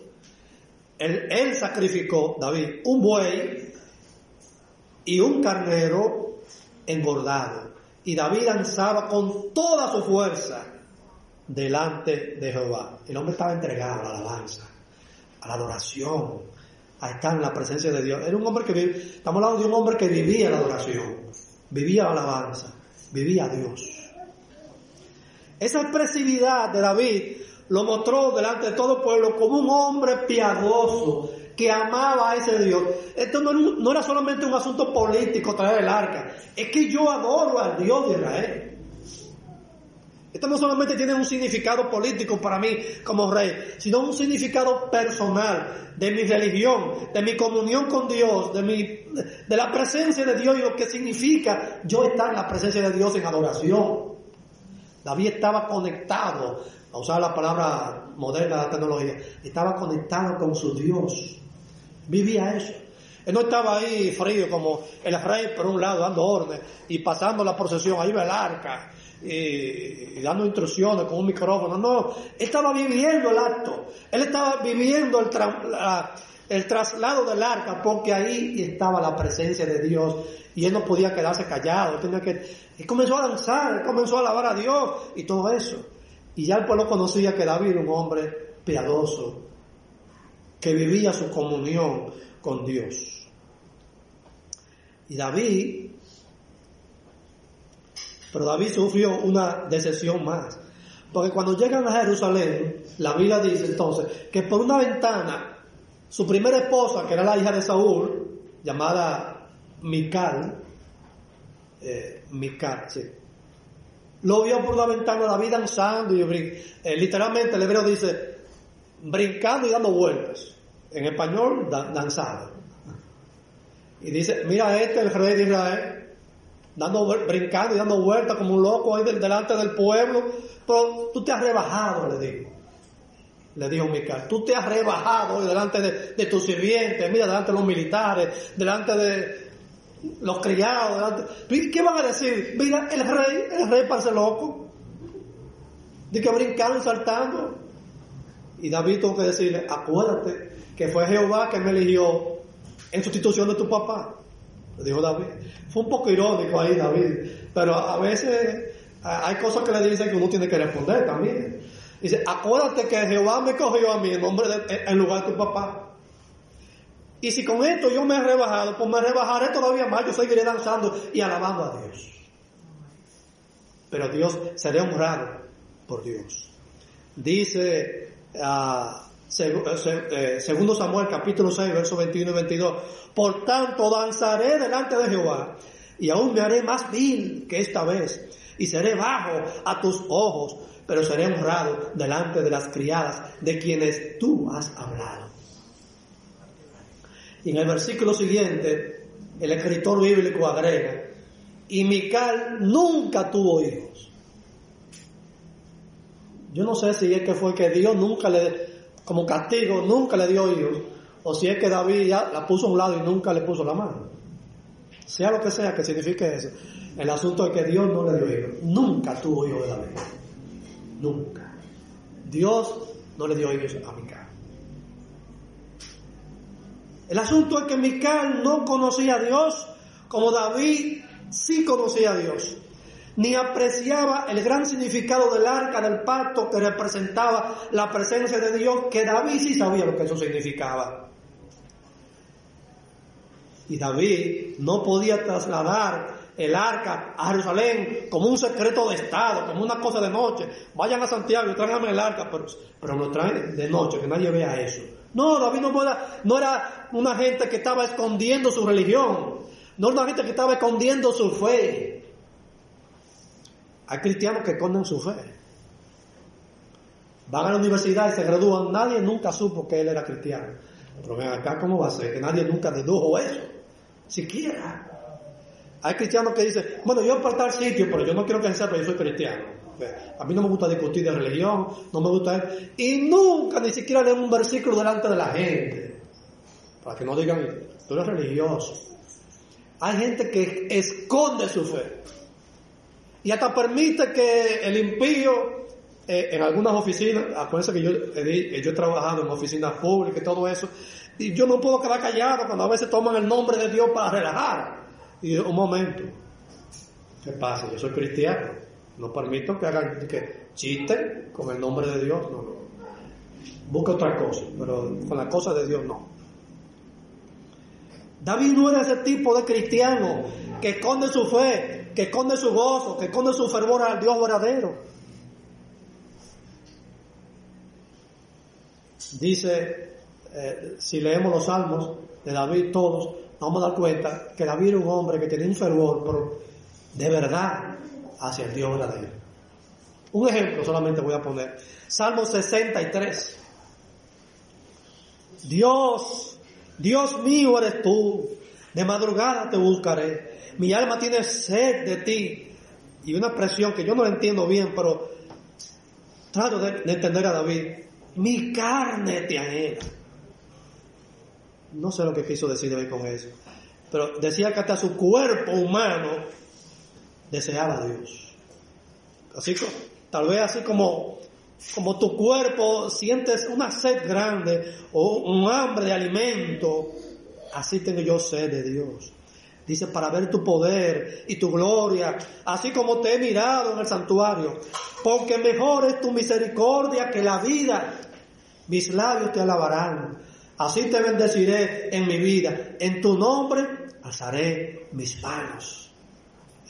él, él sacrificó, David, un buey y un carnero engordado. Y David lanzaba con toda su fuerza delante de Jehová. El hombre estaba entregado a la alabanza, a la adoración, a estar en la presencia de Dios. Era un hombre que vivía, estamos hablando de un hombre que vivía la adoración, vivía la alabanza, vivía a Dios. Esa expresividad de David lo mostró delante de todo el pueblo como un hombre piadoso, que amaba a ese Dios. Esto no, era solamente un asunto político traer el arca, es que yo adoro al Dios de Israel. Esto no solamente tiene un significado político para mí como rey, sino un significado personal de mi religión, de mi comunión con Dios, de, mi, de la presencia de Dios y lo que significa yo estar en la presencia de Dios en adoración. David estaba conectado, a usar la palabra moderna de la tecnología, estaba conectado con su Dios. Vivía eso. Él no estaba ahí frío como el rey por un lado dando órdenes y pasando la procesión, ahí va el arca y, dando instrucciones con un micrófono. No, estaba viviendo el acto. Él estaba viviendo el, traslado del arca porque ahí estaba la presencia de Dios y él no podía quedarse callado. Tenía que, él comenzó a danzar, comenzó a alabar a Dios y todo eso. Y ya el pueblo conocía que David era un hombre piadoso, que vivía su comunión con Dios. Y David, pero David sufrió una decepción más. Porque cuando llegan a Jerusalén, la Biblia dice entonces que por una ventana, su primera esposa, que era la hija de Saúl, llamada Mical, eh, Mical, sí, lo vio por la ventana David danzando y eh, literalmente el hebreo dice brincando y dando vueltas. En español, danzando. Y dice, mira este, el rey de Israel, dando, brincando y dando vueltas como un loco ahí delante del pueblo. Pero tú te has rebajado, le dijo. Le dijo Mical, tú te has rebajado delante de, tus sirvientes, mira, delante de los militares, delante de los criados. ¿Qué van a decir? Mira, el rey, el rey parece loco. De que brincaron saltando. Y David tuvo que decirle, acuérdate que fue Jehová que me eligió en sustitución de tu papá. Dijo David. Fue un poco irónico ahí David, pero a veces hay cosas que le dicen que uno tiene que responder también. Dice, acuérdate que Jehová me cogió a mí en, nombre de, en lugar de tu papá. Y si con esto yo me he rebajado, pues me rebajaré todavía más, yo seguiré danzando y alabando a Dios. Pero Dios seré honrado por Dios. Dice uh, segundo Samuel capítulo 6, versos 21 y 22. Por tanto, danzaré delante de Jehová y aún me haré más vil que esta vez y seré bajo a tus ojos, pero seré honrado delante de las criadas de quienes tú has hablado. Y en el versículo siguiente, el escritor bíblico agrega, y Mical nunca tuvo hijos. Yo no sé si es que fue que Dios nunca le, como castigo, nunca le dio hijos, o si es que David ya la puso a un lado y nunca le puso la mano. Sea lo que sea que signifique eso. El asunto es que Dios no le dio hijos. Nunca tuvo hijos de David. Nunca. Dios no le dio hijos a Mical. El asunto es que Mical no conocía a Dios como David sí conocía a Dios, ni apreciaba el gran significado del arca del pacto que representaba la presencia de Dios, que David sí sabía lo que eso significaba. Y David no podía trasladar el arca a Jerusalén como un secreto de Estado, como una cosa de noche. Vayan a Santiago y tráiganme el arca, pero, pero lo traen de noche, que nadie vea eso. No, David no era, no era una gente que estaba escondiendo su religión, no era una gente que estaba escondiendo su fe. Hay cristianos que esconden su fe. Van a la universidad y se gradúan, nadie nunca supo que él era cristiano. Pero ven acá, ¿cómo va a ser? Que nadie nunca dedujo eso, siquiera. Hay cristianos que dicen, bueno, yo para tal sitio, pero yo no quiero que sepa, yo soy cristiano. A mí no me gusta discutir de religión, no me gusta... Y nunca ni siquiera leer un versículo delante de la gente. Para que no digan, tú eres religioso. Hay gente que esconde su fe. Y hasta permite que el impío, eh, en algunas oficinas, acuérdense que yo he, yo he trabajado en oficinas públicas y todo eso, y yo no puedo quedar callado cuando a veces toman el nombre de Dios para relajar. Y un momento, ¿qué pasa? Yo soy cristiano. No permito que hagan que chisten con el nombre de Dios, no, no. Busca otra cosa, pero con la cosa de Dios no. David no era ese tipo de cristiano que esconde su fe, que esconde su gozo, que esconde su fervor al Dios verdadero. Dice, eh, si leemos los salmos de David todos, vamos a dar cuenta que David era un hombre que tenía un fervor, pero de verdad, hacia el Dios verdadero. Un ejemplo solamente voy a poner. Salmo 63. Dios, Dios mío eres tú. De madrugada te buscaré. Mi alma tiene sed de ti. Y una expresión que yo no entiendo bien, pero trato de, entender a David. Mi carne te anhela. No sé lo que quiso decir David con eso. Pero decía que hasta su cuerpo humano deseaba a Dios. Así tal vez así como, como tu cuerpo sientes una sed grande o un hambre de alimento, así tengo yo sed de Dios. Dice, para ver tu poder y tu gloria, así como te he mirado en el santuario, porque mejor es tu misericordia que la vida. Mis labios te alabarán. Así te bendeciré en mi vida. En tu nombre alzaré mis manos.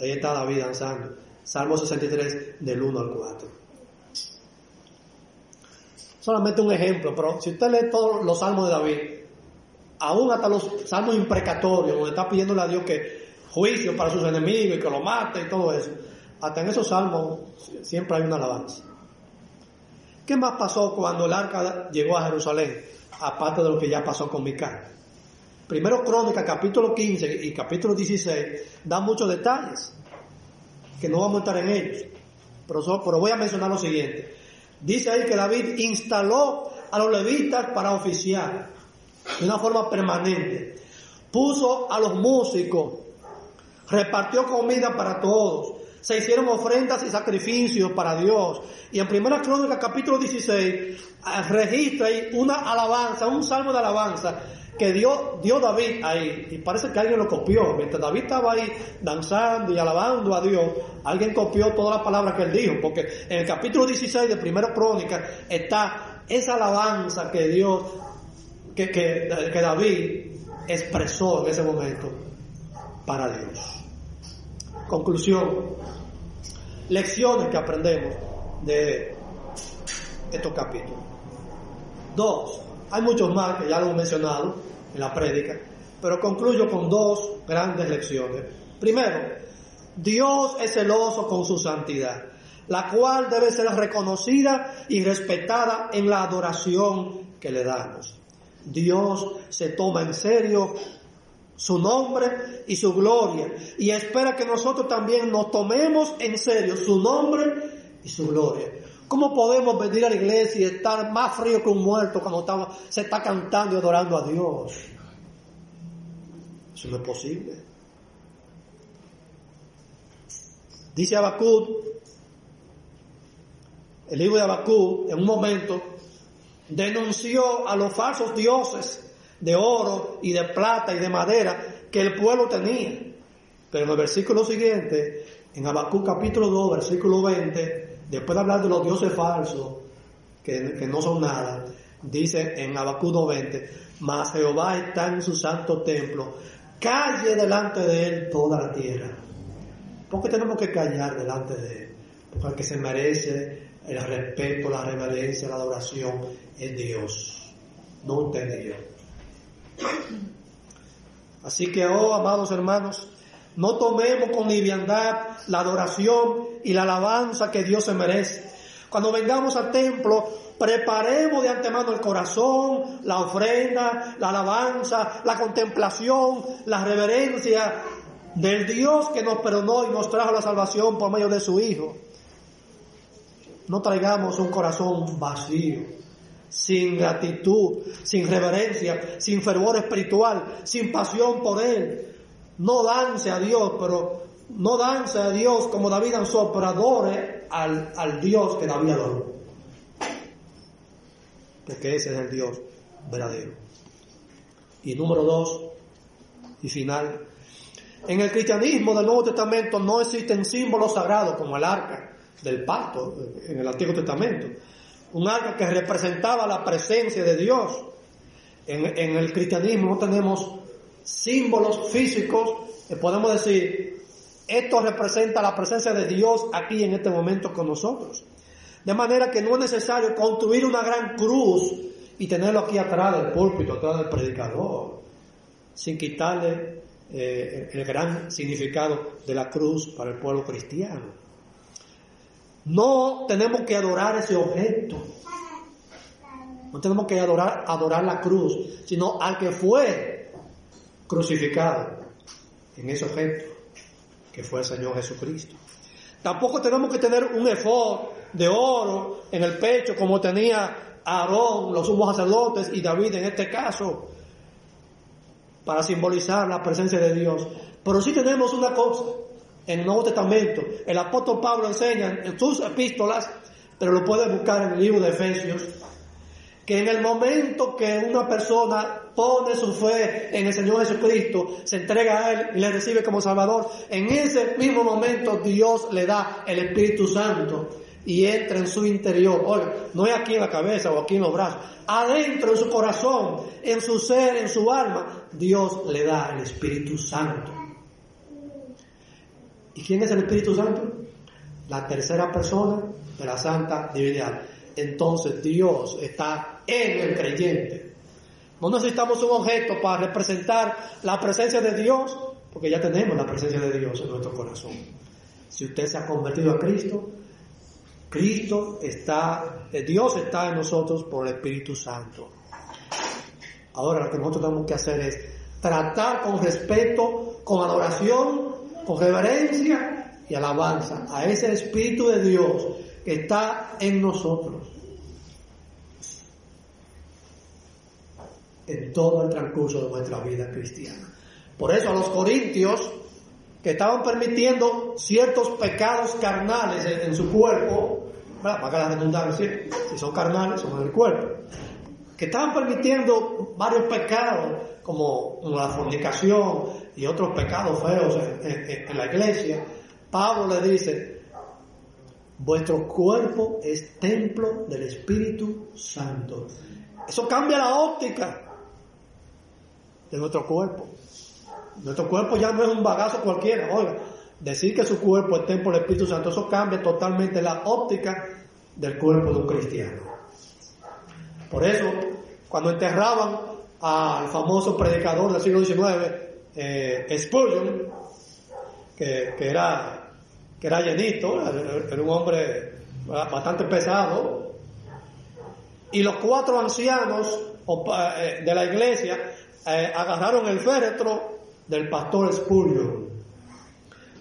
Ahí está David danzando. Salmo 63 del 1 al 4. Solamente un ejemplo, pero si usted lee todos los salmos de David, aún hasta los salmos imprecatorios, donde está pidiéndole a Dios que juicio para sus enemigos y que lo mate y todo eso, hasta en esos salmos siempre hay una alabanza. ¿Qué más pasó cuando el arca llegó a Jerusalén? Aparte de lo que ya pasó con Mical. Primero Crónica, capítulo 15 y capítulo 16, dan muchos detalles, que no vamos a estar en ellos. Pero, pero voy a mencionar lo siguiente. Dice ahí que David instaló a los levitas para oficiar de una forma permanente. Puso a los músicos, repartió comida para todos, se hicieron ofrendas y sacrificios para Dios. Y en Primera Crónica capítulo 16 ah, registra ahí una alabanza, un salmo de alabanza que dio, dio David ahí. Y parece que alguien lo copió. Mientras David estaba ahí danzando y alabando a Dios, alguien copió todas las palabras que él dijo. Porque en el capítulo 16 de Primera Crónica está esa alabanza que Dios que, que, David expresó en ese momento para Dios. Conclusión, lecciones que aprendemos de estos capítulos. Dos, hay muchos más que ya lo hemos mencionado en la prédica, pero concluyo con dos grandes lecciones. Primero, Dios es celoso con su santidad, la cual debe ser reconocida y respetada en la adoración que le damos. Dios se toma en serio su nombre y su gloria y espera que nosotros también nos tomemos en serio su nombre y su gloria. ¿Cómo podemos venir a la iglesia y estar más frío que un muerto cuando se está cantando y adorando a Dios? Eso no es posible. Dice Abacud, el libro de Abacud, en un momento, denunció a los falsos dioses de oro y de plata y de madera que el pueblo tenía. Pero en el versículo siguiente, en Habacuc capítulo 2, versículo 20, después de hablar de los dioses falsos, que, no son nada, dice en Habacuc 2.20, mas Jehová está en su santo templo, calle delante de él toda la tierra. ¿Por qué tenemos que callar delante de él? Porque que se merece el respeto, la reverencia, la adoración es Dios, no usted yo. Así que, oh amados hermanos, no tomemos con liviandad la adoración y la alabanza que Dios se merece. Cuando vengamos al templo, preparemos de antemano el corazón, la ofrenda, la alabanza, la contemplación, la reverencia del Dios que nos perdonó y nos trajo la salvación por medio de su Hijo. No traigamos un corazón vacío, sin gratitud, sin reverencia, sin fervor espiritual, sin pasión por Él. No dance a Dios, pero no dance a Dios como David danzó, pero adore al, al Dios que David adoró. Porque ese es el Dios verdadero. Y número dos, y final, en el cristianismo del Nuevo Testamento no existen símbolos sagrados como el arca del pacto en el Antiguo Testamento. Un arca que representaba la presencia de Dios. En, el cristianismo no tenemos símbolos físicos, podemos decir, esto representa la presencia de Dios aquí en este momento con nosotros. De manera que no es necesario construir una gran cruz y tenerlo aquí atrás del púlpito, atrás del predicador, sin quitarle eh, el gran significado de la cruz para el pueblo cristiano. No tenemos que adorar ese objeto. No tenemos que adorar, la cruz, sino al que fue crucificado en ese objeto, que fue el Señor Jesucristo. Tampoco tenemos que tener un efod de oro en el pecho como tenía Aarón, los sumos sacerdotes y David en este caso. para simbolizar la presencia de Dios. Pero sí tenemos una cosa en el Nuevo Testamento. El apóstol Pablo enseña en sus epístolas, pero lo puede buscar en el libro de Efesios, que en el momento que una persona pone su fe en el Señor Jesucristo, se entrega a Él y le recibe como Salvador, en ese mismo momento Dios le da el Espíritu Santo y entra en su interior. Oiga, no es aquí en la cabeza o aquí en los brazos, adentro en su corazón, en su ser, en su alma, Dios le da el Espíritu Santo. ¿Y quién es el Espíritu Santo? La tercera persona de la Santa Divinidad. Entonces Dios está en el creyente. No necesitamos un objeto para representar la presencia de Dios, porque ya tenemos la presencia de Dios en nuestro corazón. Si usted se ha convertido a Cristo, Cristo está, eh, Dios está en nosotros por el Espíritu Santo. Ahora lo que nosotros tenemos que hacer es tratar con respeto, con adoración, con reverencia y alabanza a ese Espíritu de Dios que está en nosotros. En todo el transcurso de nuestra vida cristiana. Por eso a los corintios que estaban permitiendo ciertos pecados carnales en, su cuerpo, para que la redundancia, si son carnales, son en el cuerpo, que estaban permitiendo varios pecados, como la fornicación y otros pecados feos en, la iglesia, Pablo le dice, vuestro cuerpo es templo del Espíritu Santo. Eso cambia la óptica de nuestro cuerpo. Nuestro cuerpo ya no es un bagazo cualquiera. Oiga, decir que su cuerpo es templo del Espíritu Santo, eso cambia totalmente la óptica del cuerpo de un cristiano. Por eso, cuando enterraban al famoso predicador del siglo XIX, eh, Spurgeon, que, era, que era llenito, era un hombre bastante pesado, y los cuatro ancianos eh, de la iglesia eh, agarraron el féretro del pastor Spurgeon.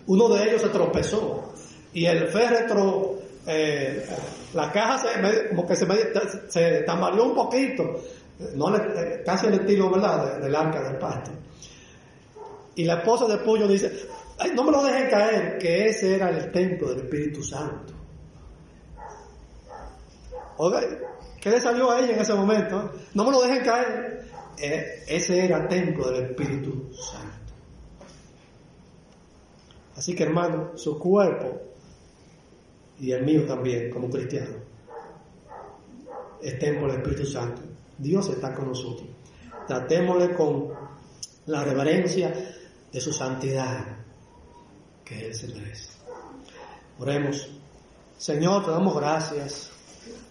Uno de ellos se tropezó y el féretro, eh, la caja se, como que se, se tambaleó un poquito, eh, casi el estilo ¿verdad? del arca del pacto. Y la esposa de Spurgeon dice, Ay, no me lo dejen caer, que ese era el templo del Espíritu Santo. Oiga, ¿qué le salió a ella en ese momento? No me lo dejen caer. Ese era el templo del Espíritu Santo. Así que hermano, su cuerpo y el mío también como cristiano es templo del Espíritu Santo. Dios está con nosotros. Tratémosle con la reverencia de su santidad que Él se merece. Oremos. Señor, te damos gracias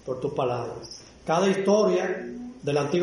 por tu palabra. Cada historia del Antiguo